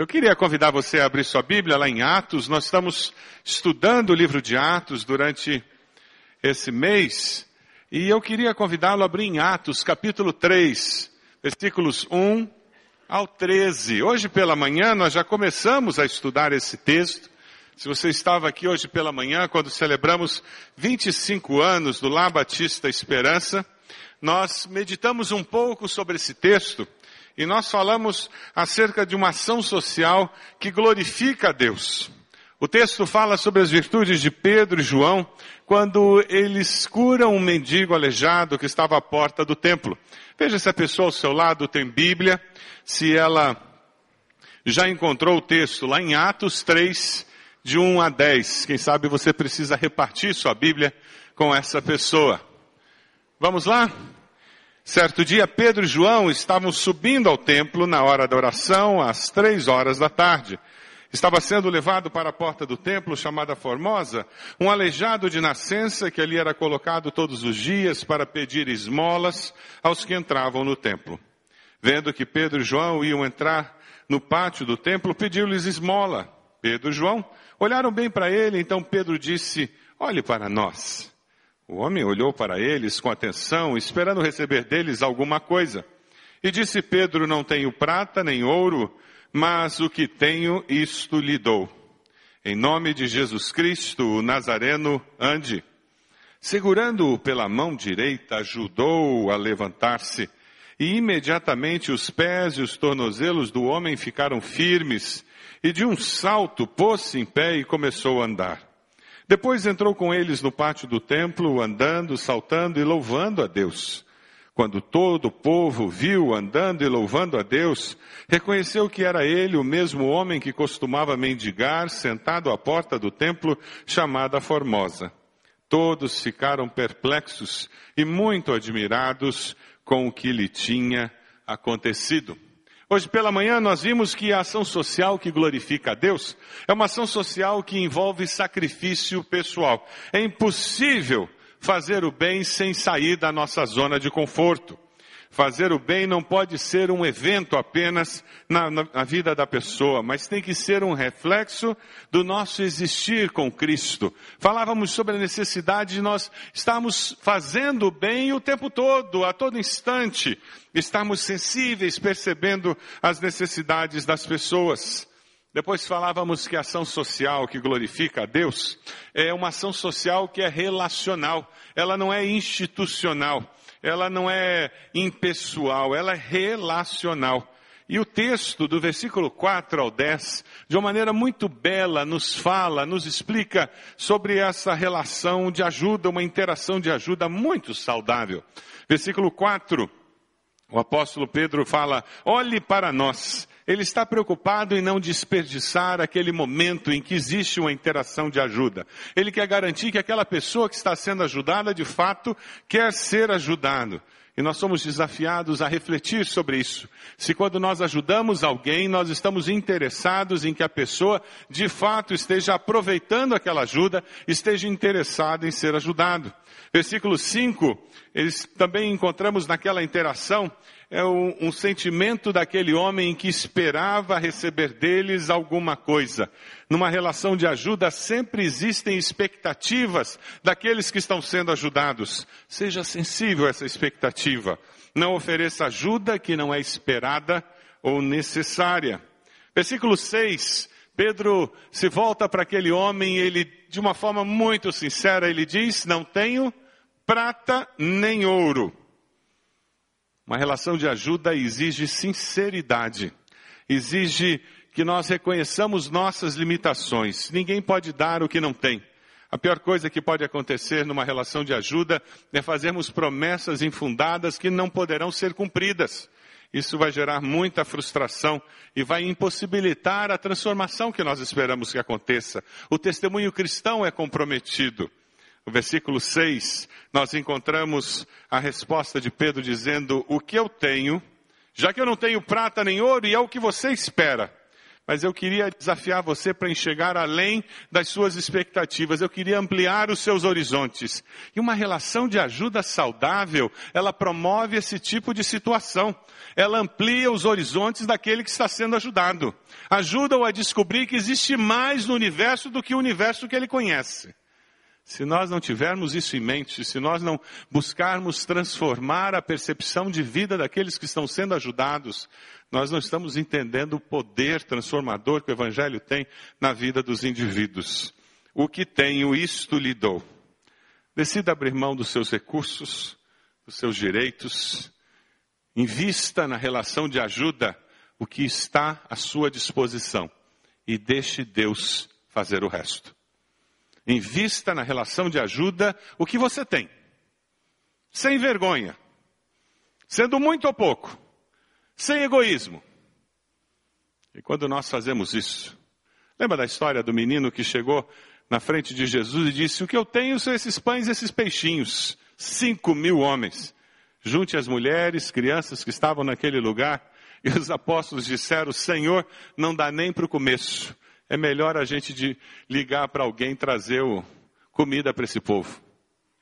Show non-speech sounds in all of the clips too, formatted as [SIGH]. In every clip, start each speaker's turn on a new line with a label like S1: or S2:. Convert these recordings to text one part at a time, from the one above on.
S1: Eu queria convidar você a abrir sua Bíblia lá em Atos. Nós estamos estudando o livro de Atos durante esse mês. E eu queria convidá-lo a abrir em Atos, capítulo 3, versículos 1 ao 13. Hoje pela manhã nós já começamos a estudar esse texto. Se você estava aqui hoje pela manhã, quando celebramos 25 anos do Lá Batista Esperança, nós meditamos um pouco sobre esse texto e nós falamos acerca de uma ação social que glorifica a Deus. O texto fala sobre as virtudes de Pedro e João quando eles curam um mendigo aleijado que estava à porta do templo. Veja se a pessoa ao seu lado tem Bíblia, se ela já encontrou o texto lá em Atos 3, de 1 a 10. Quem sabe você precisa repartir sua Bíblia com essa pessoa. Vamos lá? Certo dia, Pedro e João estavam subindo ao templo na hora da oração, às três horas da tarde. Estava sendo levado para a porta do templo, chamada Formosa, um aleijado de nascença que ali era colocado todos os dias para pedir esmolas aos que entravam no templo. Vendo que Pedro e João iam entrar no pátio do templo, pediu-lhes esmola. Pedro e João olharam bem para ele, então Pedro disse, olhe para nós. O homem olhou para eles com atenção, esperando receber deles alguma coisa. E disse Pedro: Não tenho prata nem ouro, mas o que tenho, isto lhe dou. Em nome de Jesus Cristo, o Nazareno, ande. Segurando-o pela mão direita, ajudou-o a levantar-se, e imediatamente os pés e os tornozelos do homem ficaram firmes, e de um salto pôs-se em pé e começou a andar. Depois entrou com eles no pátio do templo, andando, saltando e louvando a Deus. Quando todo o povo viu andando e louvando a Deus, reconheceu que era ele o mesmo homem que costumava mendigar sentado à porta do templo chamada Formosa. Todos ficaram perplexos e muito admirados com o que lhe tinha acontecido. Hoje pela manhã nós vimos que a ação social que glorifica a Deus é uma ação social que envolve sacrifício pessoal. É impossível fazer o bem sem sair da nossa zona de conforto. Fazer o bem não pode ser um evento apenas na, na, na, vida da pessoa, mas tem que ser um reflexo do nosso existir com Cristo. Falávamos sobre a necessidade de nós estarmos fazendo o bem o tempo todo, a todo instante, estarmos sensíveis, percebendo as necessidades das pessoas. Depois falávamos que a ação social que glorifica a Deus é uma ação social que é relacional, ela não é institucional ela não é impessoal, ela é relacional. E o texto do versículo 4 ao 10, de uma maneira muito bela, nos fala, nos explica sobre essa relação de ajuda, uma interação de ajuda muito saudável. Versículo 4, o apóstolo Pedro fala: olhe para nós ele está preocupado em não desperdiçar aquele momento em que existe uma interação de ajuda. Ele quer garantir que aquela pessoa que está sendo ajudada, de fato, quer ser ajudado. E nós somos desafiados a refletir sobre isso. Se quando nós ajudamos alguém, nós estamos interessados em que a pessoa, de fato, esteja aproveitando aquela ajuda, esteja interessada em ser ajudado. Versículo 5, eles também encontramos naquela interação é um, um, sentimento daquele homem que esperava receber deles alguma coisa. Numa relação de ajuda sempre existem expectativas daqueles que estão sendo ajudados. Seja sensível a essa expectativa. Não ofereça ajuda que não é esperada ou necessária. Versículo 6. Pedro se volta para aquele homem e ele, de uma forma muito sincera, ele diz, não tenho prata nem ouro uma relação de ajuda exige sinceridade, exige que nós reconheçamos nossas limitações. Ninguém pode dar o que não tem. A pior coisa que pode acontecer numa relação de ajuda é fazermos promessas infundadas que não poderão ser cumpridas. Isso vai gerar muita frustração e vai impossibilitar a transformação que nós esperamos que aconteça. O testemunho cristão é comprometido no versículo 6, nós encontramos a resposta de Pedro dizendo: O que eu tenho, já que eu não tenho prata nem ouro, e é o que você espera, mas eu queria desafiar você para enxergar além das suas expectativas. Eu queria ampliar os seus horizontes. E uma relação de ajuda saudável, ela promove esse tipo de situação. Ela amplia os horizontes daquele que está sendo ajudado. Ajuda-o a descobrir que existe mais no universo do que o universo que ele conhece. Se nós não tivermos isso em mente, se nós não buscarmos transformar a percepção de vida daqueles que estão sendo ajudados, nós não estamos entendendo o poder transformador que o Evangelho tem na vida dos indivíduos. O que tenho, isto lhe dou. Decida abrir mão dos seus recursos, dos seus direitos, invista na relação de ajuda o que está à sua disposição e deixe Deus fazer o resto. Invista na relação de ajuda o que você tem. Sem vergonha. Sendo muito ou pouco. Sem egoísmo. E quando nós fazemos isso, lembra da história do menino que chegou na frente de Jesus e disse: O que eu tenho são esses pães e esses peixinhos. Cinco mil homens. Junte as mulheres, crianças que estavam naquele lugar. E os apóstolos disseram: Senhor, não dá nem para o começo é melhor a gente de ligar para alguém trazer o, comida para esse povo.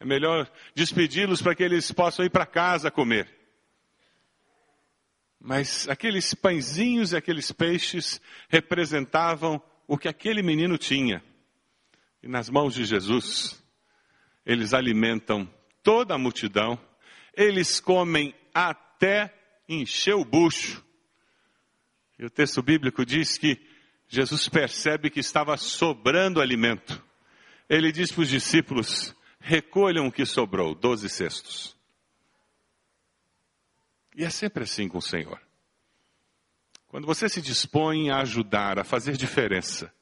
S1: É melhor despedi-los para que eles possam ir para casa comer. Mas aqueles pãezinhos e aqueles peixes representavam o que aquele menino tinha. E nas mãos de Jesus, eles alimentam toda a multidão, eles comem até encher o bucho. E o texto bíblico diz que Jesus percebe que estava sobrando alimento. Ele diz para os discípulos: recolham o que sobrou, doze cestos. E é sempre assim com o Senhor. Quando você se dispõe a ajudar, a fazer diferença,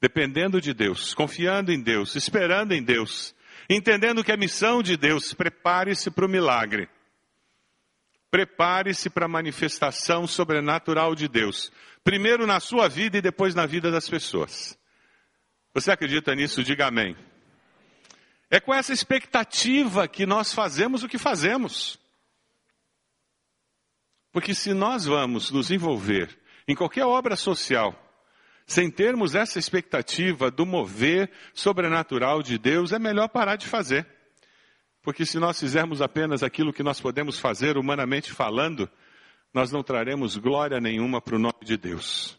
S1: dependendo de Deus, confiando em Deus, esperando em Deus, entendendo que é missão de Deus, prepare-se para o milagre. Prepare-se para a manifestação sobrenatural de Deus. Primeiro na sua vida e depois na vida das pessoas. Você acredita nisso? Diga amém. É com essa expectativa que nós fazemos o que fazemos. Porque se nós vamos nos envolver em qualquer obra social, sem termos essa expectativa do mover sobrenatural de Deus, é melhor parar de fazer. Porque se nós fizermos apenas aquilo que nós podemos fazer humanamente falando, nós não traremos glória nenhuma para o nome de Deus.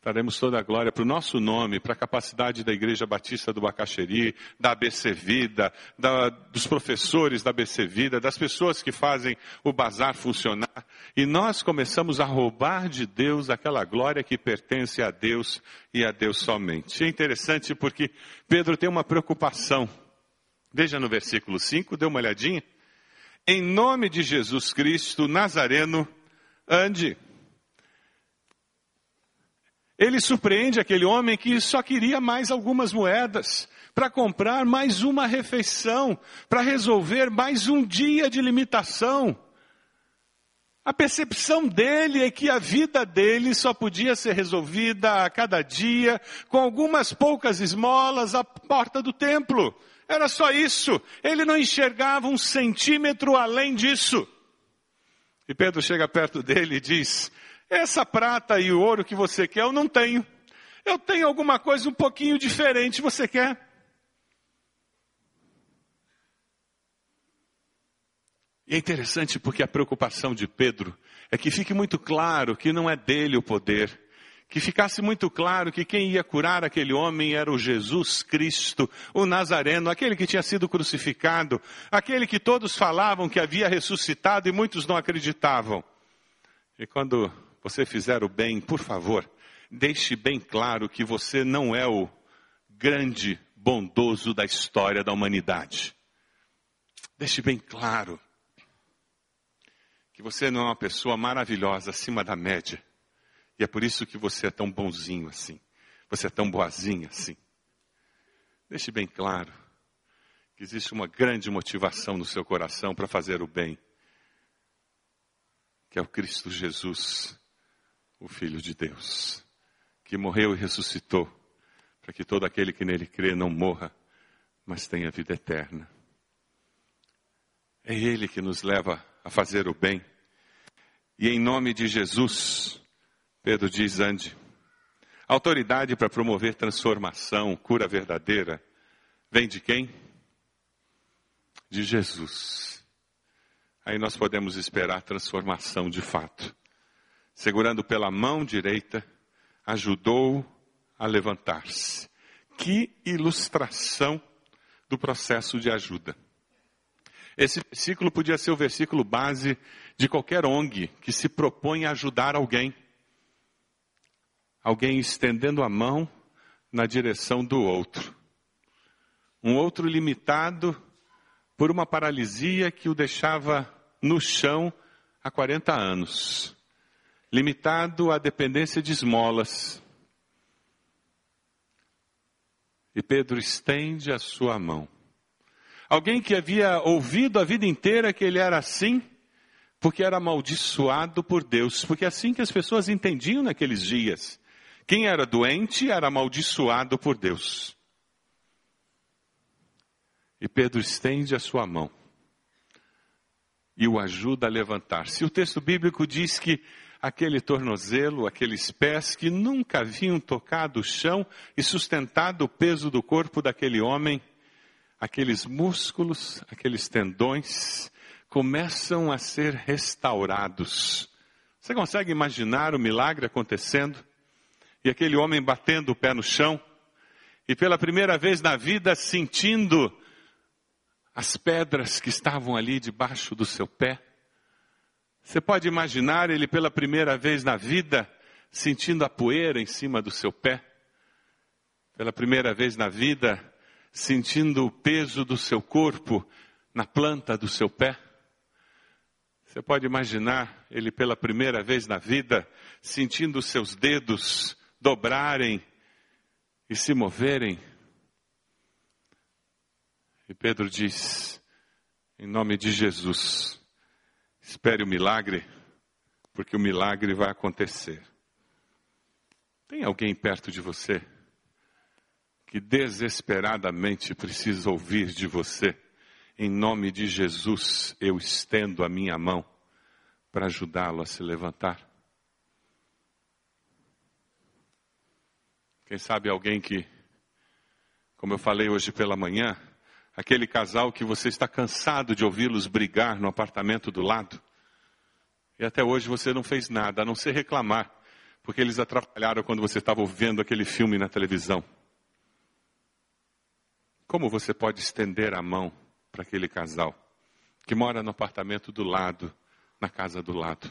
S1: Traremos toda a glória para o nosso nome, para a capacidade da Igreja Batista do Bacaxeri, da ABC Vida, da, dos professores da ABC Vida, das pessoas que fazem o bazar funcionar. E nós começamos a roubar de Deus aquela glória que pertence a Deus e a Deus somente. É interessante porque Pedro tem uma preocupação Veja no versículo 5, dê uma olhadinha. Em nome de Jesus Cristo Nazareno, ande. Ele surpreende aquele homem que só queria mais algumas moedas para comprar mais uma refeição, para resolver mais um dia de limitação. A percepção dele é que a vida dele só podia ser resolvida a cada dia com algumas poucas esmolas à porta do templo. Era só isso. Ele não enxergava um centímetro além disso. E Pedro chega perto dele e diz: Essa prata e o ouro que você quer, eu não tenho. Eu tenho alguma coisa um pouquinho diferente, você quer? E é interessante porque a preocupação de Pedro é que fique muito claro que não é dele o poder, que ficasse muito claro que quem ia curar aquele homem era o Jesus Cristo, o Nazareno, aquele que tinha sido crucificado, aquele que todos falavam que havia ressuscitado e muitos não acreditavam. E quando você fizer o bem, por favor, deixe bem claro que você não é o grande bondoso da história da humanidade. Deixe bem claro que você não é uma pessoa maravilhosa acima da média e é por isso que você é tão bonzinho assim. Você é tão boazinha assim. Deixe bem claro que existe uma grande motivação no seu coração para fazer o bem, que é o Cristo Jesus, o Filho de Deus, que morreu e ressuscitou, para que todo aquele que nele crê não morra, mas tenha vida eterna. É Ele que nos leva a fazer o bem. E em nome de Jesus, Pedro diz: ande. autoridade para promover transformação, cura verdadeira, vem de quem? De Jesus. Aí nós podemos esperar transformação de fato. Segurando pela mão direita, ajudou a levantar-se. Que ilustração do processo de ajuda. Esse versículo podia ser o versículo base de qualquer ONG que se propõe a ajudar alguém. Alguém estendendo a mão na direção do outro. Um outro limitado por uma paralisia que o deixava no chão há 40 anos. Limitado à dependência de esmolas. E Pedro estende a sua mão. Alguém que havia ouvido a vida inteira que ele era assim, porque era amaldiçoado por Deus, porque é assim que as pessoas entendiam naqueles dias. Quem era doente era amaldiçoado por Deus. E Pedro estende a sua mão e o ajuda a levantar-se. O texto bíblico diz que aquele tornozelo, aqueles pés que nunca haviam tocado o chão e sustentado o peso do corpo daquele homem, aqueles músculos, aqueles tendões, começam a ser restaurados. Você consegue imaginar o milagre acontecendo? E aquele homem batendo o pé no chão, e pela primeira vez na vida sentindo as pedras que estavam ali debaixo do seu pé. Você pode imaginar ele pela primeira vez na vida sentindo a poeira em cima do seu pé? Pela primeira vez na vida sentindo o peso do seu corpo na planta do seu pé? Você pode imaginar ele pela primeira vez na vida sentindo os seus dedos dobrarem e se moverem? E Pedro diz, em nome de Jesus, Espere o milagre, porque o milagre vai acontecer. Tem alguém perto de você que desesperadamente precisa ouvir de você? Em nome de Jesus, eu estendo a minha mão para ajudá-lo a se levantar. Quem sabe alguém que, como eu falei hoje pela manhã, Aquele casal que você está cansado de ouvi-los brigar no apartamento do lado. E até hoje você não fez nada, a não ser reclamar, porque eles atrapalharam quando você estava vendo aquele filme na televisão. Como você pode estender a mão para aquele casal que mora no apartamento do lado, na casa do lado?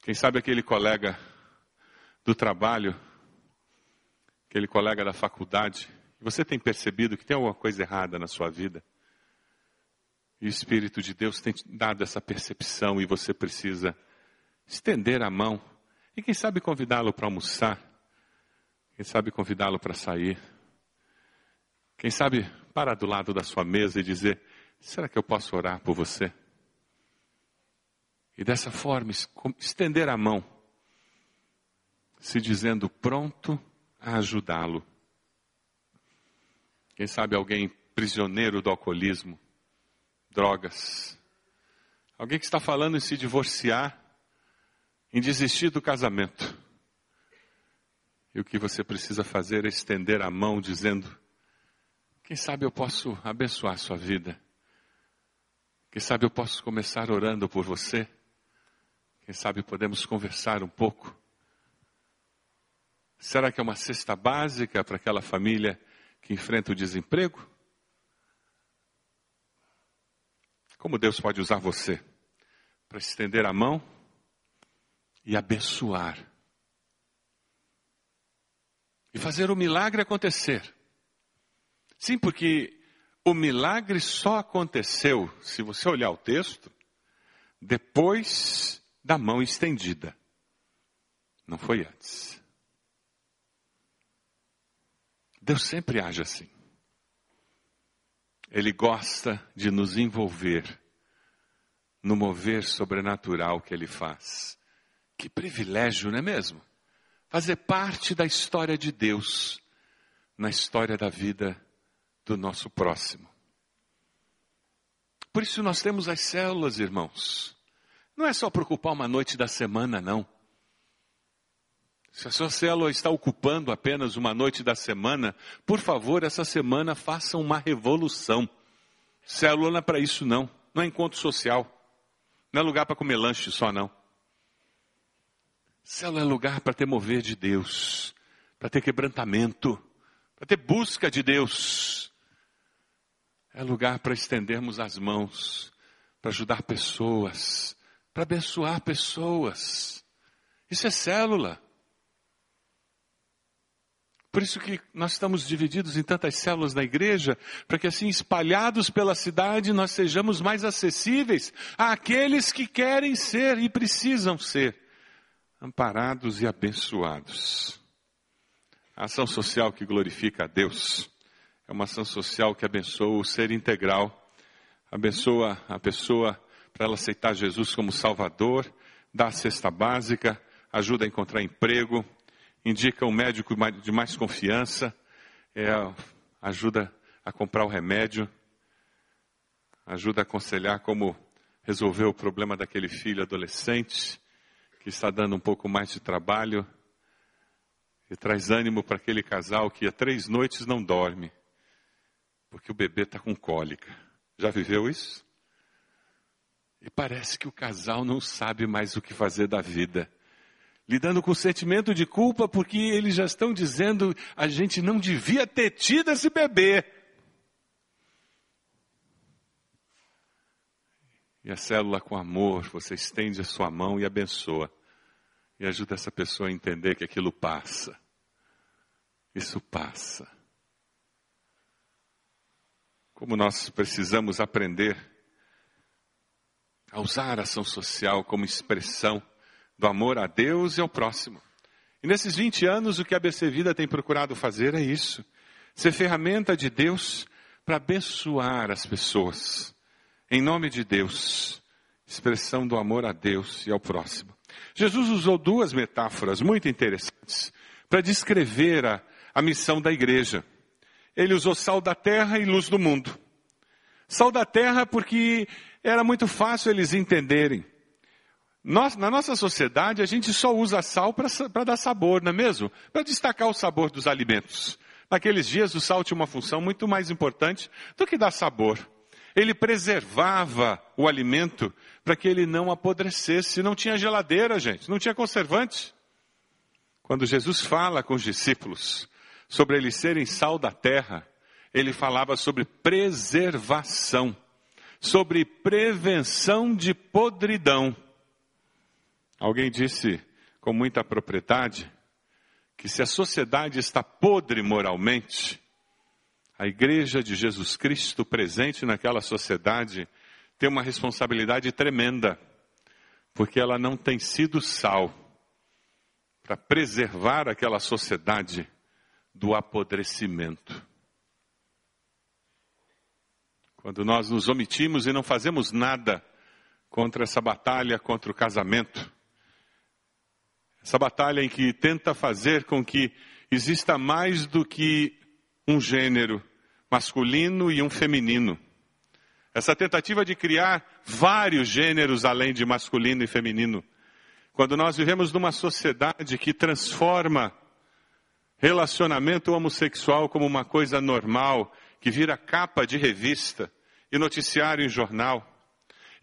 S1: Quem sabe aquele colega do trabalho, aquele colega da faculdade, você tem percebido que tem alguma coisa errada na sua vida? E o Espírito de Deus tem dado essa percepção e você precisa estender a mão e quem sabe convidá-lo para almoçar, quem sabe convidá-lo para sair, quem sabe parar do lado da sua mesa e dizer: será que eu posso orar por você? E dessa forma estender a mão, se dizendo pronto a ajudá-lo. Quem sabe alguém prisioneiro do alcoolismo, drogas. Alguém que está falando em se divorciar, em desistir do casamento. E o que você precisa fazer é estender a mão dizendo: Quem sabe eu posso abençoar a sua vida? Quem sabe eu posso começar orando por você? Quem sabe podemos conversar um pouco? Será que é uma cesta básica para aquela família que enfrenta o desemprego? Como Deus pode usar você para estender a mão e abençoar? E fazer o milagre acontecer. Sim, porque o milagre só aconteceu, se você olhar o texto, depois da mão estendida. Não foi antes. Deus sempre age assim. Ele gosta de nos envolver no mover sobrenatural que ele faz. Que privilégio, não é mesmo? Fazer parte da história de Deus na história da vida do nosso próximo. Por isso nós temos as células, irmãos. Não é só preocupar uma noite da semana, não. Se a sua célula está ocupando apenas uma noite da semana, por favor, essa semana faça uma revolução. Célula não é para isso não, não é encontro social. Não é lugar para comer lanche só não. Célula é lugar para ter mover de Deus, para ter quebrantamento, para ter busca de Deus. É lugar para estendermos as mãos, para ajudar pessoas, para abençoar pessoas. Isso é célula. Por isso que nós estamos divididos em tantas células na igreja, para que assim, espalhados pela cidade, nós sejamos mais acessíveis àqueles que querem ser e precisam ser amparados e abençoados. A ação social que glorifica a Deus é uma ação social que abençoa o ser integral, abençoa a pessoa para ela aceitar Jesus como Salvador, dá a cesta básica, ajuda a encontrar emprego, indica um médico de mais confiança, é, ajuda a comprar o remédio, ajuda a aconselhar como resolver o problema daquele filho adolescente que está dando um pouco mais de trabalho e traz ânimo para aquele casal que há três noites não dorme porque o bebê está com cólica. Já viveu isso? E parece que o casal não sabe mais o que fazer da vida lidando com o sentimento de culpa, porque eles já estão dizendo a gente não devia ter tido esse bebê. E a célula com amor, você estende a sua mão e abençoa. E ajuda essa pessoa a entender que aquilo passa. Isso passa. Como nós precisamos aprender a usar a ação social como expressão do amor a Deus e ao próximo. E nesses 20 anos, o que a BC Vida tem procurado fazer é isso: ser ferramenta de Deus para abençoar as pessoas. Em nome de Deus, expressão do amor a Deus e ao próximo. Jesus usou duas metáforas muito interessantes para descrever a, a missão da igreja. Ele usou sal da terra e luz do mundo. Sal da terra porque era muito fácil eles entenderem. Nós, na nossa sociedade, a gente só usa sal para dar sabor, não é mesmo? Para destacar o sabor dos alimentos. Naqueles dias, o sal tinha uma função muito mais importante do que dar sabor. Ele preservava o alimento para que ele não apodrecesse. Não tinha geladeira, gente, não tinha conservante. Quando Jesus fala com os discípulos sobre eles serem sal da terra, ele falava sobre preservação, sobre prevenção de podridão. Alguém disse com muita propriedade que se a sociedade está podre moralmente, a igreja de Jesus Cristo presente naquela sociedade tem uma responsabilidade tremenda, porque ela não tem sido sal para preservar aquela sociedade do apodrecimento. Quando nós nos omitimos e não fazemos nada contra essa batalha contra o casamento, essa batalha em que tenta fazer com que exista mais do que um gênero masculino e um feminino. Essa tentativa de criar vários gêneros além de masculino e feminino. Quando nós vivemos numa sociedade que transforma relacionamento homossexual como uma coisa normal, que vira capa de revista e noticiário em jornal.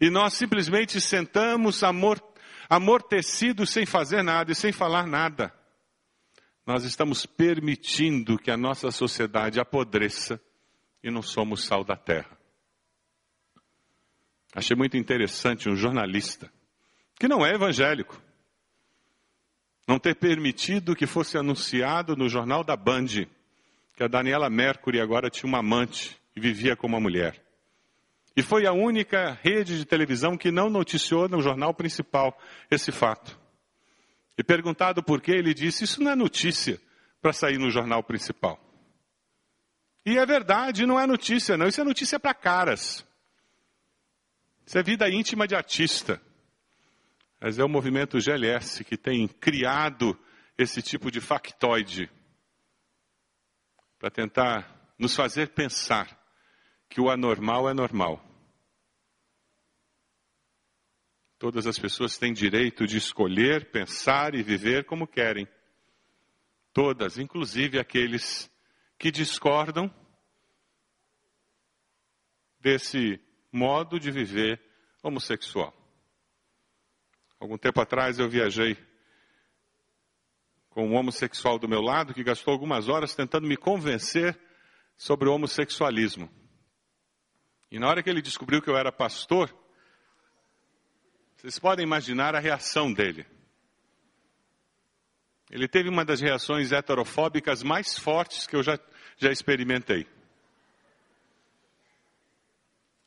S1: E nós simplesmente sentamos amor, amortecidos sem fazer nada e sem falar nada. Nós estamos permitindo que a nossa sociedade apodreça e não somos sal da terra. Achei muito interessante um jornalista, que não é evangélico, não ter permitido que fosse anunciado no jornal da Band que a Daniela Mercury agora tinha uma amante e vivia com uma mulher. E foi a única rede de televisão que não noticiou no jornal principal esse fato. E perguntado por quê, ele disse: Isso não é notícia para sair no jornal principal. E é verdade, não é notícia, não. Isso é notícia para caras. Isso é vida íntima de artista. Mas é o movimento GLS que tem criado esse tipo de factoide para tentar nos fazer pensar que o anormal é normal. Todas as pessoas têm direito de escolher, pensar e viver como querem. Todas, inclusive aqueles que discordam desse modo de viver homossexual. Algum tempo atrás eu viajei com um homossexual do meu lado que gastou algumas horas tentando me convencer sobre o homossexualismo. E na hora que ele descobriu que eu era pastor, vocês podem imaginar a reação dele. Ele teve uma das reações heterofóbicas mais fortes que eu já, já experimentei.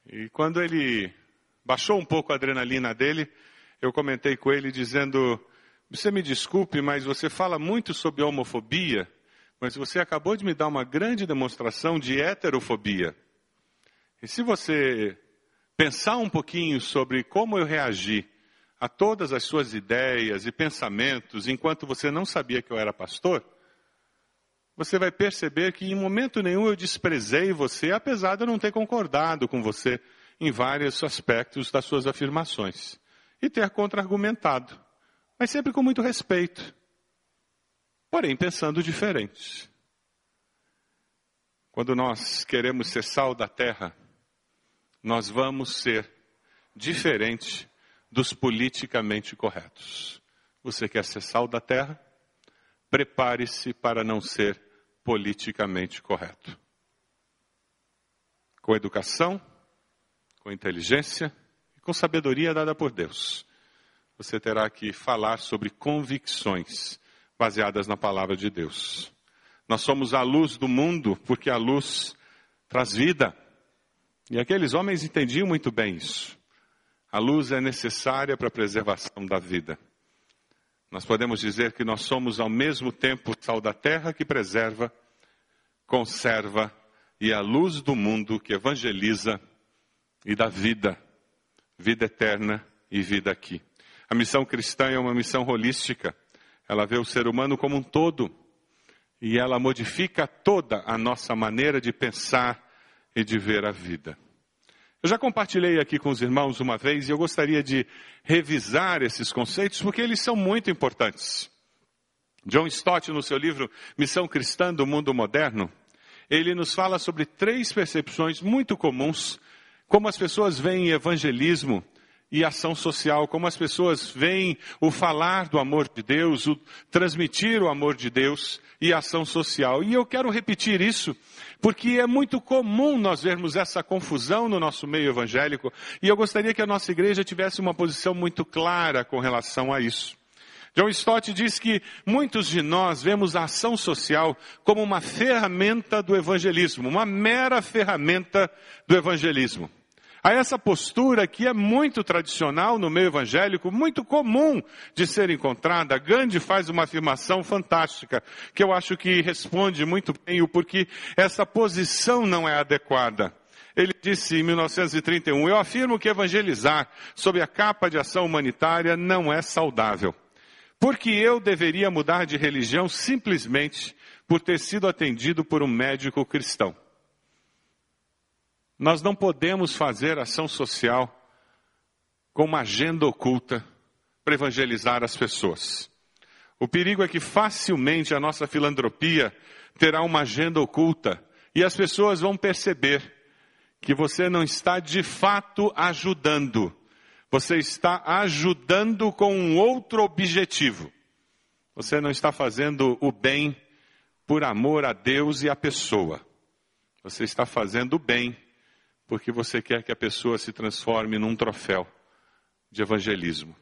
S1: E quando ele baixou um pouco a adrenalina dele, eu comentei com ele dizendo: Você me desculpe, mas você fala muito sobre homofobia, mas você acabou de me dar uma grande demonstração de heterofobia. E se você pensar um pouquinho sobre como eu reagi a todas as suas ideias e pensamentos enquanto você não sabia que eu era pastor, você vai perceber que em momento nenhum eu desprezei você, apesar de eu não ter concordado com você em vários aspectos das suas afirmações e ter contra-argumentado, mas sempre com muito respeito, porém pensando diferente. Quando nós queremos ser sal da terra, nós vamos ser diferente dos politicamente corretos. Você quer ser sal da terra? Prepare-se para não ser politicamente correto. Com educação, com inteligência e com sabedoria dada por Deus, você terá que falar sobre convicções baseadas na palavra de Deus. Nós somos a luz do mundo porque a luz traz vida. E aqueles homens entendiam muito bem isso. A luz é necessária para a preservação da vida. Nós podemos dizer que nós somos ao mesmo tempo sal da terra que preserva, conserva e a luz do mundo que evangeliza e dá vida, vida eterna e vida aqui. A missão cristã é uma missão holística. Ela vê o ser humano como um todo e ela modifica toda a nossa maneira de pensar e de ver a vida. Eu já compartilhei aqui com os irmãos uma vez e eu gostaria de revisar esses conceitos porque eles são muito importantes. John Stott, no seu livro Missão Cristã do Mundo Moderno, ele nos fala sobre três percepções muito comuns, como as pessoas veem evangelismo e ação social, como as pessoas veem o falar do amor de Deus, o transmitir o amor de Deus e ação social. E eu quero repetir isso, porque é muito comum nós vermos essa confusão no nosso meio evangélico, e eu gostaria que a nossa igreja tivesse uma posição muito clara com relação a isso. John Stott diz que muitos de nós vemos a ação social como uma ferramenta do evangelismo, uma mera ferramenta do evangelismo. Há essa postura que é muito tradicional no meio evangélico, muito comum de ser encontrada. Gandhi faz uma afirmação fantástica, que eu acho que responde muito bem o porquê essa posição não é adequada. Ele disse em 1931, eu afirmo que evangelizar sob a capa de ação humanitária não é saudável. Porque eu deveria mudar de religião simplesmente por ter sido atendido por um médico cristão. Nós não podemos fazer ação social com uma agenda oculta para evangelizar as pessoas. O perigo é que facilmente a nossa filantropia terá uma agenda oculta e as pessoas vão perceber que você não está de fato ajudando. Você está ajudando com um outro objetivo. Você não está fazendo o bem por amor a Deus e à pessoa. Você está fazendo o bem porque você quer que a pessoa se transforme num troféu de evangelismo.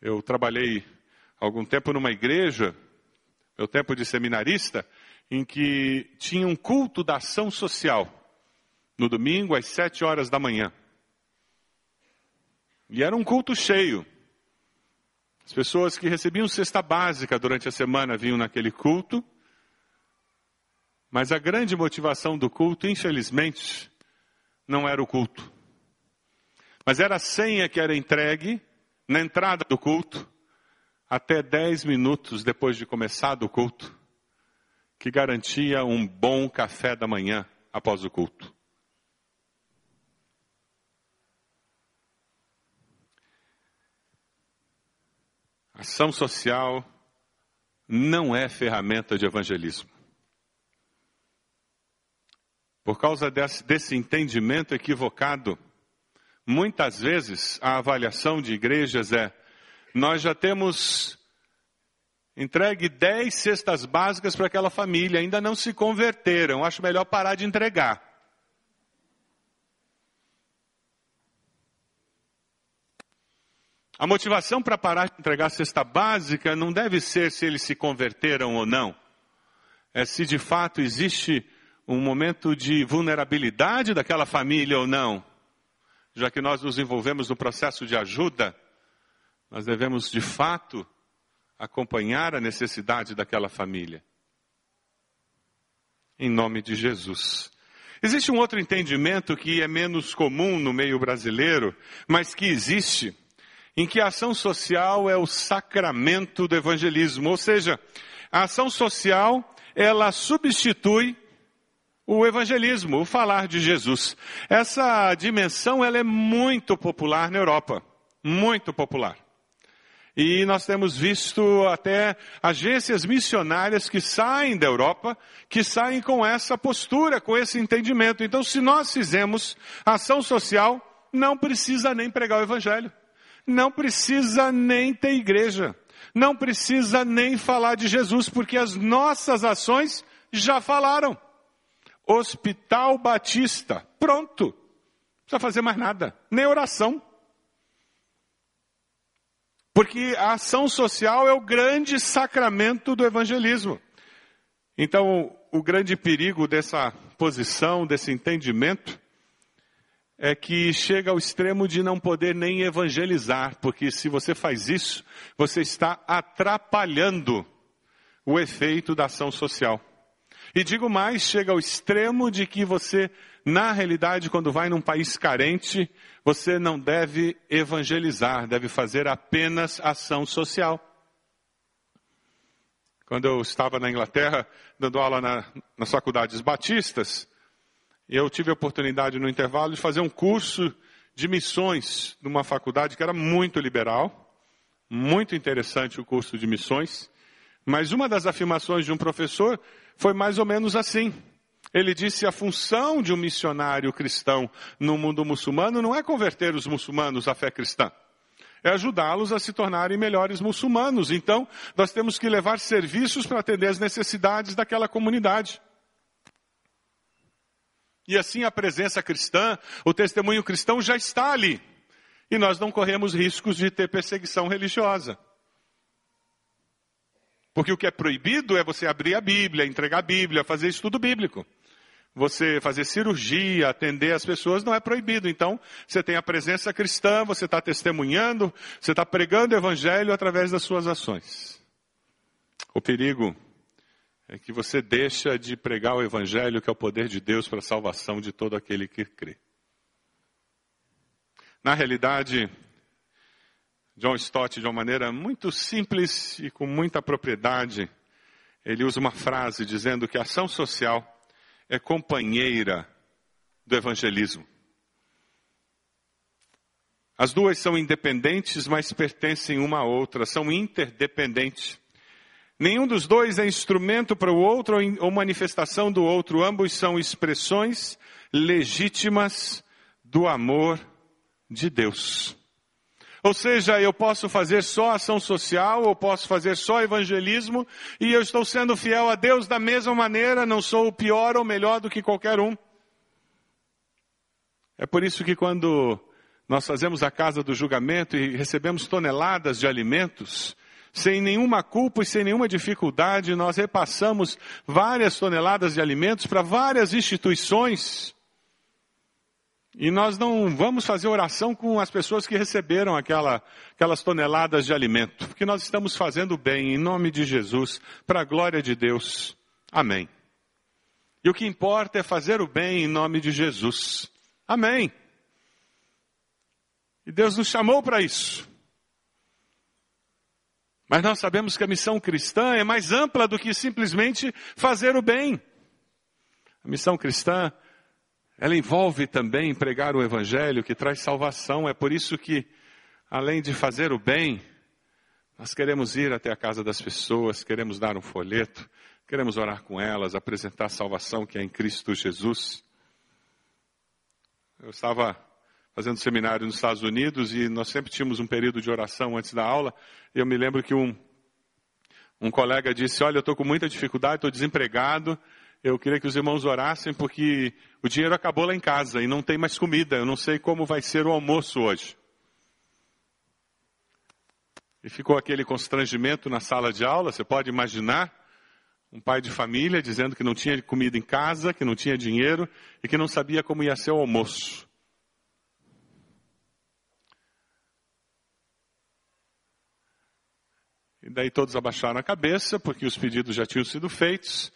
S1: Eu trabalhei algum tempo numa igreja, meu tempo de seminarista, em que tinha um culto da ação social, no domingo às sete horas da manhã. E era um culto cheio. As pessoas que recebiam cesta básica durante a semana vinham naquele culto mas a grande motivação do culto, infelizmente, não era o culto. Mas era a senha que era entregue na entrada do culto, até dez minutos depois de começar o culto, que garantia um bom café da manhã após o culto. Ação social não é ferramenta de evangelismo. Por causa desse, entendimento equivocado, muitas vezes a avaliação de igrejas é: nós já temos entregue 10 cestas básicas para aquela família, ainda não se converteram, acho melhor parar de entregar. A motivação para parar de entregar a cesta básica não deve ser se eles se converteram ou não. É se de fato existe um momento de vulnerabilidade daquela família ou não. Já que nós nos envolvemos no processo de ajuda, nós devemos de fato acompanhar a necessidade daquela família. Em nome de Jesus. Existe um outro entendimento que é menos comum no meio brasileiro, mas que existe em que a ação social é o sacramento do evangelismo, ou seja, a ação social, ela substitui o evangelismo, o falar de Jesus. Essa dimensão, ela é muito popular na Europa, muito popular. E nós temos visto até agências missionárias que saem da Europa, que saem com essa postura, com esse entendimento. Então, se nós fizemos ação social, não precisa nem pregar o evangelho não precisa nem ter igreja, não precisa nem falar de Jesus, porque as nossas ações já falaram. Hospital Batista, pronto. Não precisa fazer mais nada, nem oração. Porque a ação social é o grande sacramento do evangelismo. Então, o grande perigo dessa posição, desse entendimento, é que chega ao extremo de não poder nem evangelizar, porque se você faz isso, você está atrapalhando o efeito da ação social. E digo mais, chega ao extremo de que você, na realidade, quando vai num país carente, você não deve evangelizar, deve fazer apenas ação social. Quando eu estava na Inglaterra, dando aula na, nas faculdades batistas, eu tive a oportunidade no intervalo de fazer um curso de missões numa faculdade que era muito liberal, muito interessante o curso de missões, mas uma das afirmações de um professor foi mais ou menos assim. Ele disse a função de um missionário cristão no mundo muçulmano não é converter os muçulmanos à fé cristã, é ajudá-los a se tornarem melhores muçulmanos. Então, nós temos que levar serviços para atender as necessidades daquela comunidade. E assim a presença cristã, o testemunho cristão já está ali. E nós não corremos riscos de ter perseguição religiosa. Porque o que é proibido é você abrir a Bíblia, entregar a Bíblia, fazer estudo bíblico. Você fazer cirurgia, atender as pessoas não é proibido. Então, você tem a presença cristã, você está testemunhando, você está pregando o evangelho através das suas ações. O perigo é que você deixa de pregar o Evangelho, que é o poder de Deus para a salvação de todo aquele que crê. Na realidade, John Stott, de uma maneira muito simples e com muita propriedade, ele usa uma frase dizendo que a ação social é companheira do evangelismo. As duas são independentes, mas pertencem uma à outra, são interdependentes. Nenhum dos dois é instrumento para o outro ou manifestação do outro. Ambos são expressões legítimas do amor de Deus. Ou seja, eu posso fazer só ação social, ou posso fazer só evangelismo, e eu estou sendo fiel a Deus da mesma maneira, não sou o pior ou melhor do que qualquer um. É por isso que quando nós fazemos a casa do julgamento e recebemos toneladas de alimentos, sem nenhuma culpa e sem nenhuma dificuldade, nós repassamos várias toneladas de alimentos para várias instituições. E nós não vamos fazer oração com as pessoas que receberam aquela, aquelas toneladas de alimento, porque nós estamos fazendo bem em nome de Jesus, para a glória de Deus. Amém. E o que importa é fazer o bem em nome de Jesus. Amém. E Deus nos chamou para isso. Mas nós sabemos que a missão cristã é mais ampla do que simplesmente fazer o bem. A missão cristã, ela envolve também pregar o evangelho que traz salvação. É por isso que, além de fazer o bem, Nós queremos ir até a casa das pessoas, queremos dar um folheto, queremos orar com elas, apresentar a salvação que é em Cristo Jesus. Eu estava fazendo seminário nos Estados Unidos e nós sempre tínhamos um período de oração antes da aula. E eu me lembro que um, um colega disse: Olha, eu estou com muita dificuldade, estou desempregado. Eu queria que os irmãos orassem porque o dinheiro acabou lá em casa e não tem mais comida. Eu não sei como vai ser o almoço hoje. E ficou aquele constrangimento na sala de aula. Você pode imaginar um pai de família dizendo que não tinha comida em casa, que não tinha dinheiro e que não sabia como ia ser o almoço. E daí todos abaixaram a cabeça, porque os pedidos já tinham sido feitos.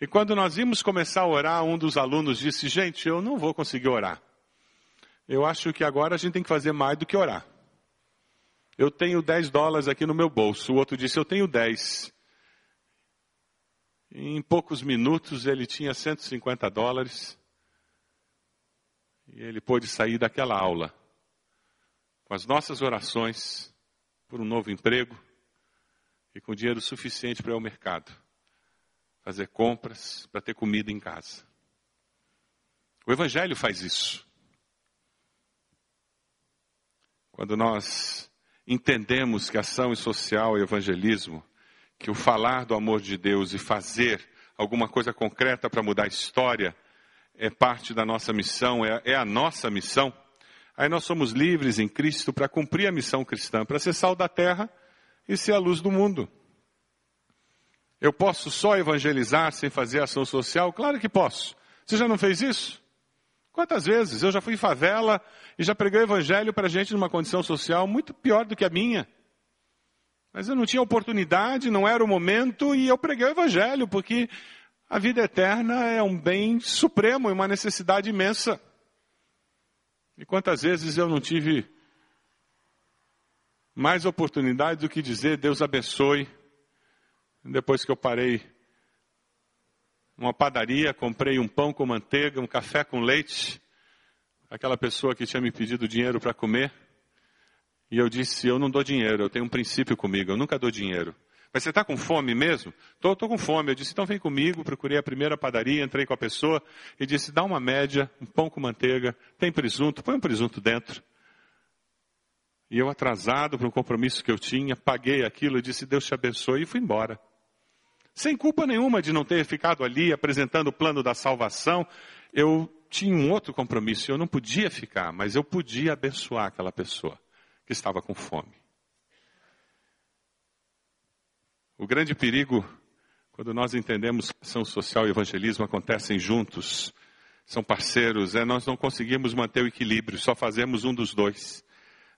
S1: E quando nós íamos começar a orar, um dos alunos disse: Gente, eu não vou conseguir orar. Eu acho que agora a gente tem que fazer mais do que orar. Eu tenho 10 dólares aqui no meu bolso. O outro disse: Eu tenho 10. Em poucos minutos ele tinha 150 dólares. E ele pôde sair daquela aula com as nossas orações por um novo emprego e com dinheiro suficiente para ir ao mercado, fazer compras, para ter comida em casa. O Evangelho faz isso. Quando nós entendemos que ação social e evangelismo, que o falar do amor de Deus e fazer alguma coisa concreta para mudar a história é parte da nossa missão, é, é a nossa missão, aí nós somos livres em Cristo para cumprir a missão cristã, para ser sal da terra e ser a luz do mundo. Eu posso só evangelizar sem fazer ação social? Claro que posso. Você já não fez isso? Quantas vezes? Eu já fui em favela e já preguei o evangelho para gente numa condição social muito pior do que a minha. Mas eu não tinha oportunidade, não era o momento e eu preguei o evangelho, porque a vida eterna é um bem supremo e uma necessidade imensa. E quantas vezes eu não tive mais oportunidade do que dizer Deus abençoe. Depois que eu parei uma padaria, comprei um pão com manteiga, um café com leite, aquela pessoa que tinha me pedido dinheiro para comer, e eu disse, eu não dou dinheiro, eu tenho um princípio comigo, eu nunca dou dinheiro. Mas você está com fome mesmo? Estou com fome. Eu disse, então vem comigo, procurei a primeira padaria, entrei com a pessoa e disse, dá uma média, um pão com manteiga, tem presunto, põe um presunto dentro. E eu, atrasado para um compromisso que eu tinha, paguei aquilo e disse: Deus te abençoe, e fui embora. Sem culpa nenhuma de não ter ficado ali apresentando o plano da salvação, eu tinha um outro compromisso, eu não podia ficar, mas eu podia abençoar aquela pessoa que estava com fome. O grande perigo, quando nós entendemos que ação social e evangelismo acontecem juntos, são parceiros, é nós não conseguimos manter o equilíbrio, só fazemos um dos dois.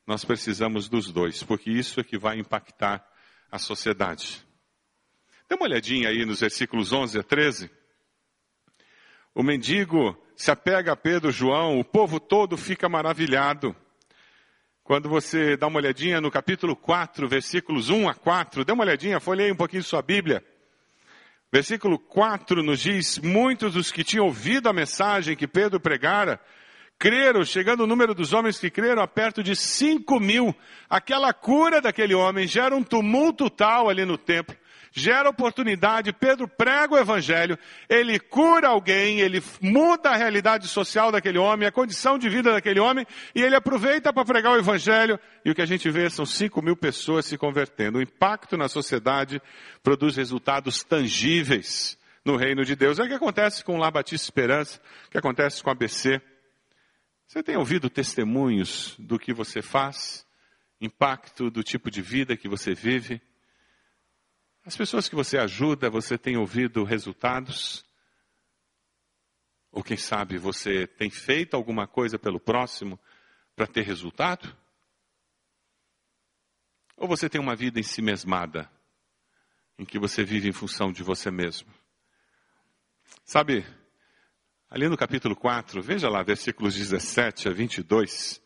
S1: Nós precisamos dos dois, porque isso é que vai impactar a sociedade. Dê uma olhadinha aí nos versículos 11 a 13. O mendigo se apega a Pedro João, o povo todo fica maravilhado. Quando você dá uma olhadinha no capítulo 4, versículos 1 a 4, dê uma olhadinha, folhei um pouquinho sua Bíblia. Versículo 4 nos diz: Muitos dos que tinham ouvido a mensagem que Pedro pregara creram, chegando o número dos homens que creram a perto de 5 mil. Aquela cura daquele homem gera um tumulto tal ali no templo, gera oportunidade. Pedro prega o evangelho, ele cura alguém, ele muda a realidade social daquele homem, a condição de vida daquele homem, e ele aproveita para pregar o evangelho. E o que a gente vê são 5 mil pessoas se convertendo. O impacto na sociedade produz resultados tangíveis no reino de Deus. É o que acontece com o Lá Batista Esperança, o que acontece com a ABC. Você tem ouvido testemunhos do que você faz? Impacto do tipo de vida que você vive? As pessoas que você ajuda, você tem ouvido resultados? Ou quem sabe você tem feito alguma coisa pelo próximo para ter resultado? Ou você tem uma vida em si mesmada, em que você vive em função de você mesmo? Sabe, Ali no capítulo 4, veja lá, versículos 17 a 22.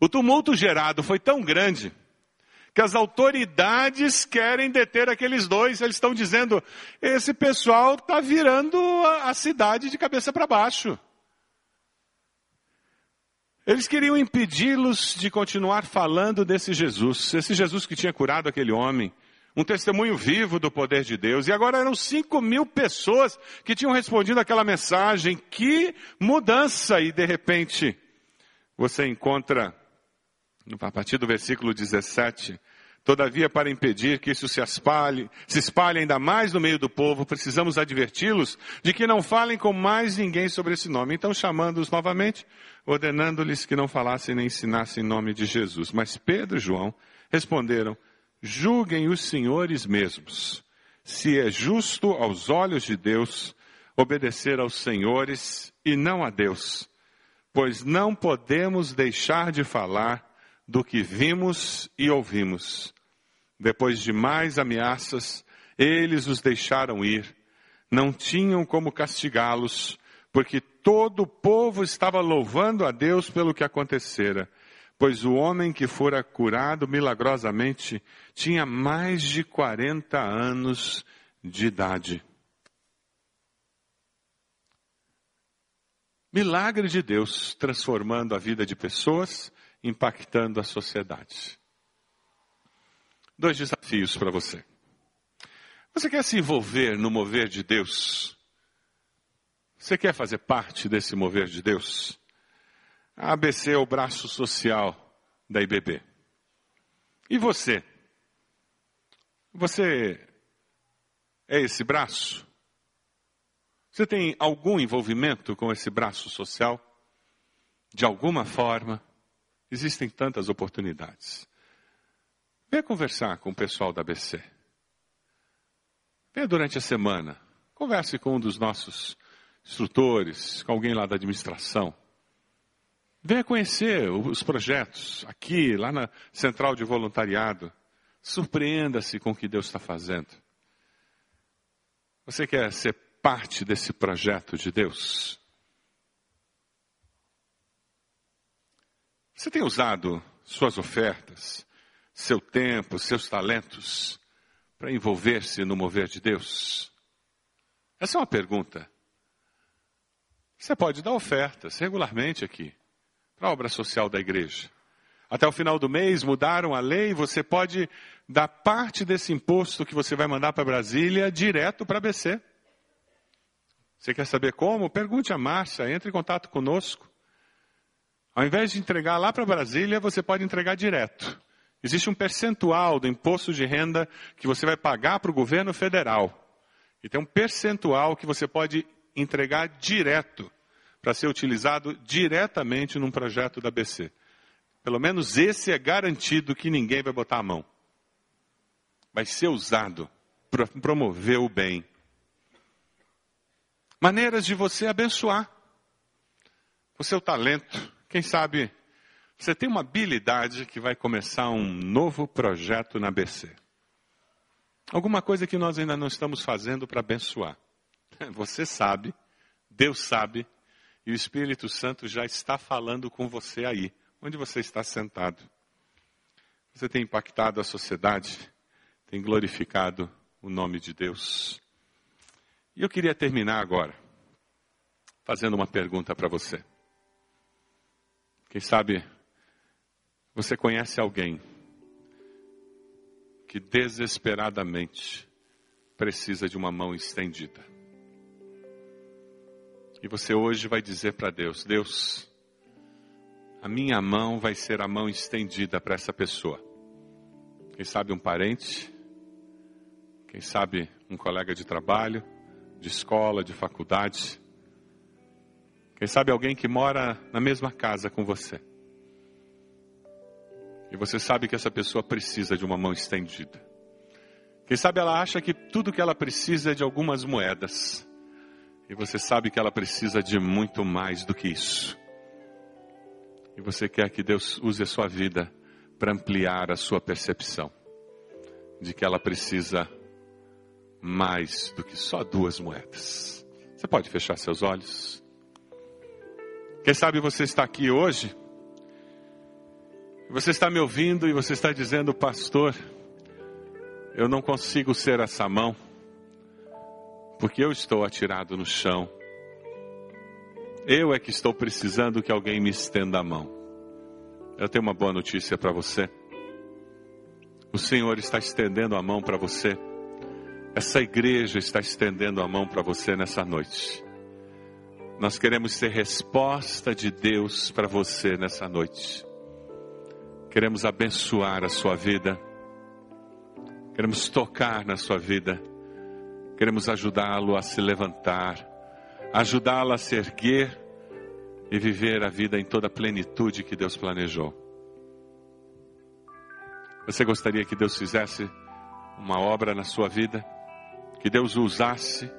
S1: O tumulto gerado foi tão grande que as autoridades querem deter aqueles dois. Eles estão dizendo: esse pessoal está virando a cidade de cabeça para baixo. Eles queriam impedi-los de continuar falando desse Jesus, esse Jesus que tinha curado aquele homem, um testemunho vivo do poder de Deus. E agora eram cinco mil pessoas que tinham respondido aquela mensagem. Que mudança! E de repente, você encontra, a partir do versículo 17, Todavia, para impedir que isso se espalhe, se espalhe ainda mais no meio do povo, precisamos adverti-los de que não falem com mais ninguém sobre esse nome. Então, chamando-os novamente, ordenando-lhes que não falassem nem ensinassem em nome de Jesus. Mas Pedro e João responderam, julguem os senhores mesmos, se é justo aos olhos de Deus obedecer aos senhores e não a Deus, pois não podemos deixar de falar do que vimos e ouvimos. Depois de mais ameaças, eles os deixaram ir. Não tinham como castigá-los, porque todo o povo estava louvando a Deus pelo que acontecera, pois o homem que fora curado milagrosamente tinha mais de 40 anos de idade. Milagre de Deus transformando a vida de pessoas impactando a sociedade. Dois desafios para você. Você quer se envolver no mover de Deus? Você quer fazer parte desse mover de Deus? A ABC é o braço social da IBB. E você? Você é esse braço? Você tem algum envolvimento com esse braço social? De alguma forma? Existem tantas oportunidades. Venha conversar com o pessoal da ABC. Venha durante a semana. Converse com um dos nossos instrutores, com alguém lá da administração. Venha conhecer os projetos aqui, lá na Central de Voluntariado. Surpreenda-se com o que Deus está fazendo. Você quer ser parte desse projeto de Deus? Você tem usado suas ofertas, seu tempo, seus talentos para envolver-se no mover de Deus? Essa é uma pergunta. Você pode dar ofertas regularmente aqui para a obra social da igreja. Até o final do mês mudaram a lei, você pode dar parte desse imposto que você vai mandar para Brasília direto para a BC. Você quer saber como? Pergunte a Márcia, entre em contato conosco. Ao invés de entregar lá para Brasília, você pode entregar direto. Existe um percentual do imposto de renda que você vai pagar para o governo federal. E tem um percentual que você pode entregar direto para ser utilizado diretamente num projeto da BC. Pelo menos esse é garantido que ninguém vai botar a mão. Vai ser usado para promover o bem. Maneiras de você abençoar o seu talento, quem sabe você tem uma habilidade que vai começar um novo projeto na BC. Alguma coisa que nós ainda não estamos fazendo para abençoar. [LAUGHS] Você sabe, Deus sabe, e o Espírito Santo já está falando com você aí, onde você está sentado. Você tem impactado a sociedade, tem glorificado o nome de Deus. E eu queria terminar agora fazendo uma pergunta para você. Quem sabe você conhece alguém que desesperadamente precisa de uma mão estendida. E você hoje vai dizer para Deus: Deus, a minha mão vai ser a mão estendida para essa pessoa. Quem sabe um parente, quem sabe um colega de trabalho, de escola, de faculdade. Quem sabe alguém que mora na mesma casa com você. E você sabe que essa pessoa precisa de uma mão estendida. Quem sabe ela acha que tudo que ela precisa é de algumas moedas. E você sabe que ela precisa de muito mais do que isso. E você quer que Deus use a sua vida para ampliar a sua percepção de que ela precisa mais do que só duas moedas. Você pode fechar seus olhos? Quem sabe você está aqui hoje, você está me ouvindo e você está dizendo, pastor, eu não consigo ser essa mão, porque eu estou atirado no chão. Eu é que estou precisando que alguém me estenda a mão. Eu tenho uma boa notícia para você. O Senhor está estendendo a mão para você. Essa igreja está estendendo a mão para você nessa noite. Nós queremos ser resposta de Deus para você nessa noite. Queremos abençoar a sua vida. Queremos tocar na sua vida. Queremos ajudá-lo a se levantar, ajudá-lo a se erguer e viver a vida em toda a plenitude que Deus planejou. Você gostaria que Deus fizesse uma obra na sua vida? Que Deus o usasse?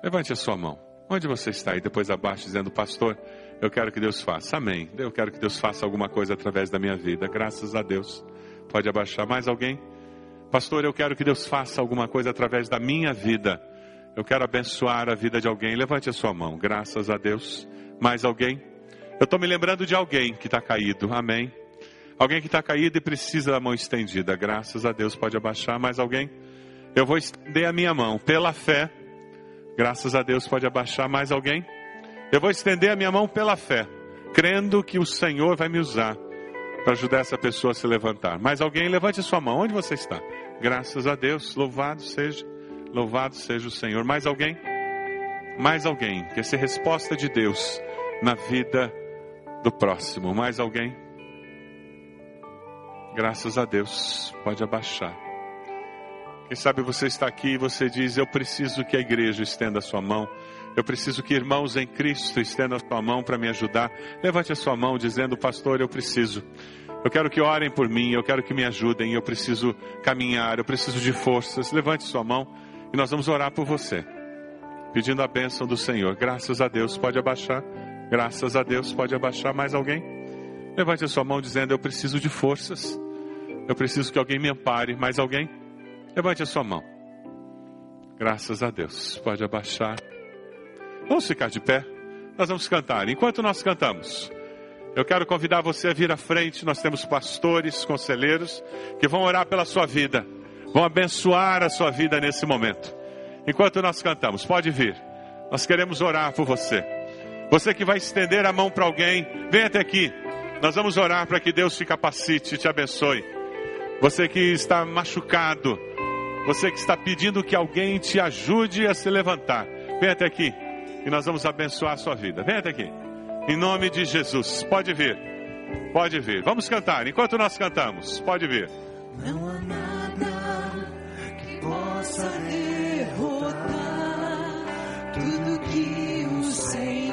S1: Levante a sua mão. Onde você está? E depois abaixo dizendo, pastor, eu quero que Deus faça. Amém. Eu quero que Deus faça alguma coisa através da minha vida. Graças a Deus. Pode abaixar mais alguém? Pastor, eu quero que Deus faça alguma coisa através da minha vida. Eu quero abençoar a vida de alguém. Levante a sua mão. Graças a Deus. Mais alguém? Eu estou me lembrando de alguém que está caído. Amém. Alguém que está caído e precisa da mão estendida. Graças a Deus. Pode abaixar. Mais alguém? Eu vou estender a minha mão pela fé. Graças a Deus. Pode abaixar. Mais alguém? Eu vou estender a minha mão pela fé, crendo que o Senhor vai me usar para ajudar essa pessoa a se levantar. Mas alguém levante a sua mão. Onde você está? Graças a Deus. Louvado seja, louvado seja o Senhor. Mais alguém? Mais alguém? Quer ser resposta de Deus na vida do próximo. Mais alguém? Graças a Deus. Pode abaixar. Quem sabe você está aqui e você diz: Eu preciso que a igreja estenda a sua mão eu preciso que irmãos em Cristo estendam a sua mão para me ajudar. Levante a sua mão dizendo, pastor, eu preciso. Eu quero que orem por mim, eu quero que me ajudem, eu preciso caminhar, eu preciso de forças. Levante sua mão e nós vamos orar por você, pedindo a bênção do Senhor. Graças a Deus, pode abaixar. Graças a Deus, pode abaixar mais alguém? Levante a sua mão dizendo: Eu preciso de forças. Eu preciso que alguém me ampare. Mais alguém? Levante a sua mão. Graças a Deus. Pode abaixar. Vamos ficar de pé. Nós vamos cantar. Enquanto nós cantamos, eu quero convidar você a vir à frente. Nós temos pastores, conselheiros que vão orar pela sua vida, vão abençoar a sua vida nesse momento. Enquanto nós cantamos, pode vir. Nós queremos orar por você. Você que vai estender a mão para alguém, vem até aqui. Nós vamos orar para que Deus te capacite te abençoe. Você que está machucado, você que está pedindo que alguém te ajude a se levantar, vem até aqui e nós vamos abençoar a sua vida. Vem até aqui. Em nome de Jesus. Pode vir. Pode vir. Vamos cantar. Enquanto nós cantamos, pode vir.
S2: Não há nada que possa derrotar tudo que o Senhor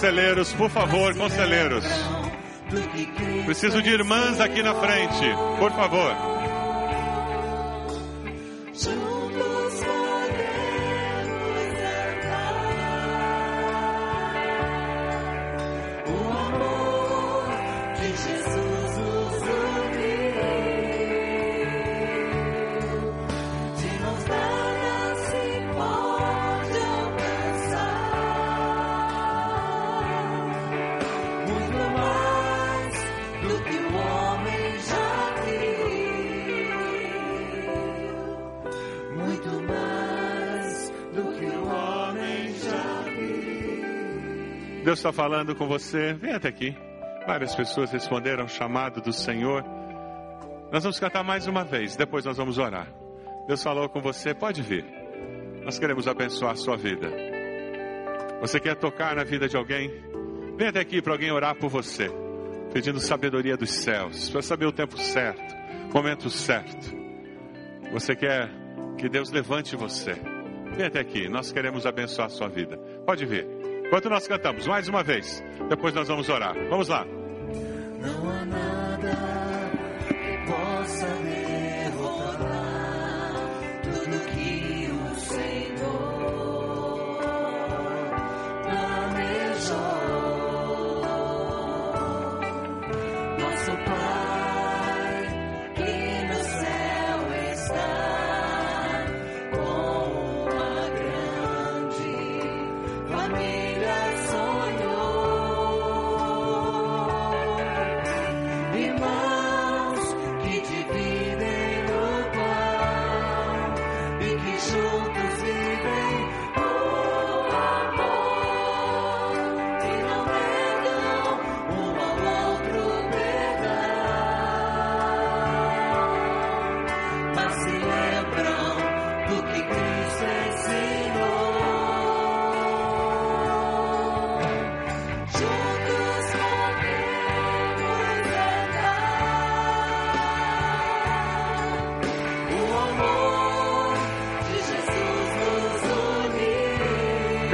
S1: Conselheiros, por favor, conselheiros. Preciso de irmãs aqui na frente. Por favor. Está falando com você. Vem até aqui. Várias pessoas responderam ao chamado do Senhor. Nós vamos cantar mais uma vez, depois nós vamos orar. Deus falou com você, pode vir. Nós queremos abençoar a sua vida. Você quer tocar na vida de alguém? Vem até aqui para alguém orar por você, pedindo sabedoria dos céus, para saber o tempo certo, o momento certo. Você quer que Deus levante você? Vem até aqui, nós queremos abençoar a sua vida. Pode vir. Enquanto nós cantamos, mais uma vez, depois nós vamos orar. Vamos lá.
S2: Não há nada que possa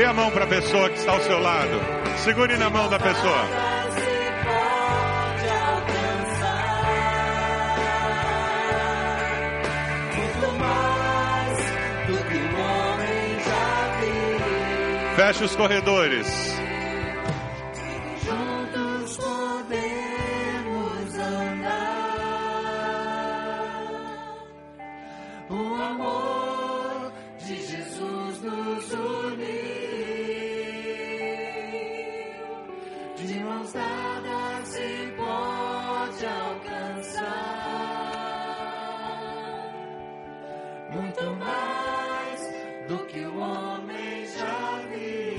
S1: A mão para a pessoa que está ao seu lado. Segure na mão da pessoa.
S2: Nada se pode muito mais do que o homem já viu.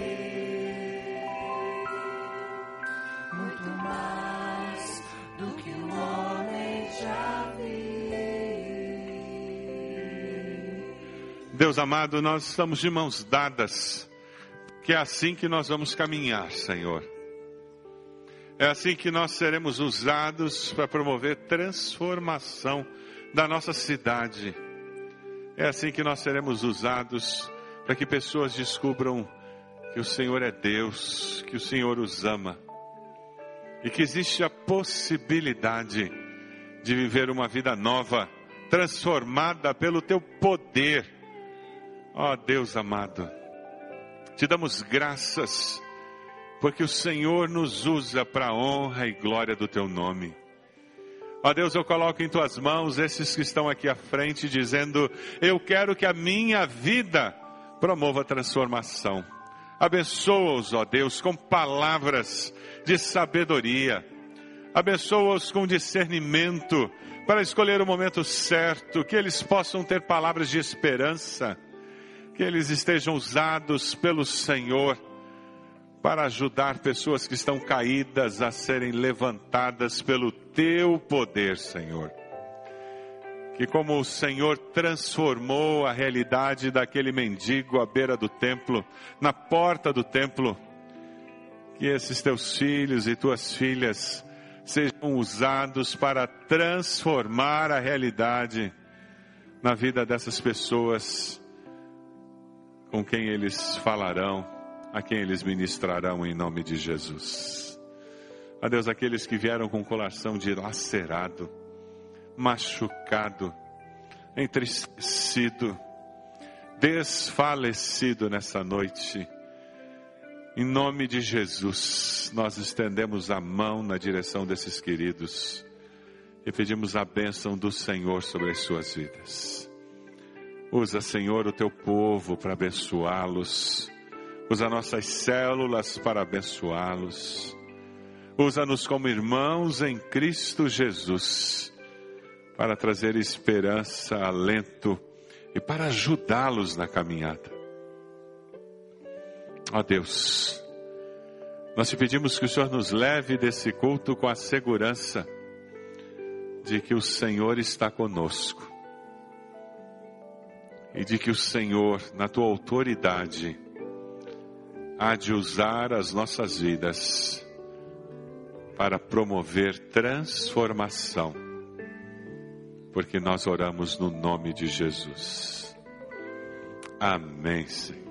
S2: Muito mais do que o homem já viu.
S1: Deus amado, nós estamos de mãos dadas, que é assim que nós vamos caminhar, Senhor. É assim que nós seremos usados para promover transformação da nossa cidade. É assim que nós seremos usados para que pessoas descubram que o Senhor é Deus, que o Senhor os ama e que existe a possibilidade de viver uma vida nova, transformada pelo teu poder. Ó Deus amado, te damos graças porque o Senhor nos usa para a honra e glória do teu nome. Ó Deus, eu coloco em tuas mãos esses que estão aqui à frente dizendo: Eu quero que a minha vida promova transformação. Abençoa-os, ó Deus, com palavras de sabedoria. Abençoa-os com discernimento para escolher o momento certo, que eles possam ter palavras de esperança, que eles estejam usados pelo Senhor para ajudar pessoas que estão caídas a serem levantadas pelo teu poder, Senhor. Que como o Senhor transformou a realidade daquele mendigo à beira do templo, na porta do templo, que esses teus filhos e tuas filhas sejam usados para transformar a realidade na vida dessas pessoas com quem eles falarão a quem eles ministrarão em nome de Jesus. A Deus, aqueles que vieram com o coração dilacerado, machucado, entristecido, desfalecido nessa noite. Em nome de Jesus, nós estendemos a mão na direção desses queridos e pedimos a bênção do Senhor sobre as suas vidas. Usa, Senhor, o teu povo para abençoá-los Usa nossas células para abençoá-los. Usa-nos como irmãos em Cristo Jesus para trazer esperança, alento e para ajudá-los na caminhada. Ó Deus, nós te pedimos que o Senhor nos leve desse culto com a segurança de que o Senhor está conosco e de que o Senhor, na tua autoridade, há de usar as nossas vidas para promover transformação, porque nós oramos no nome de Jesus. Amém, Senhor.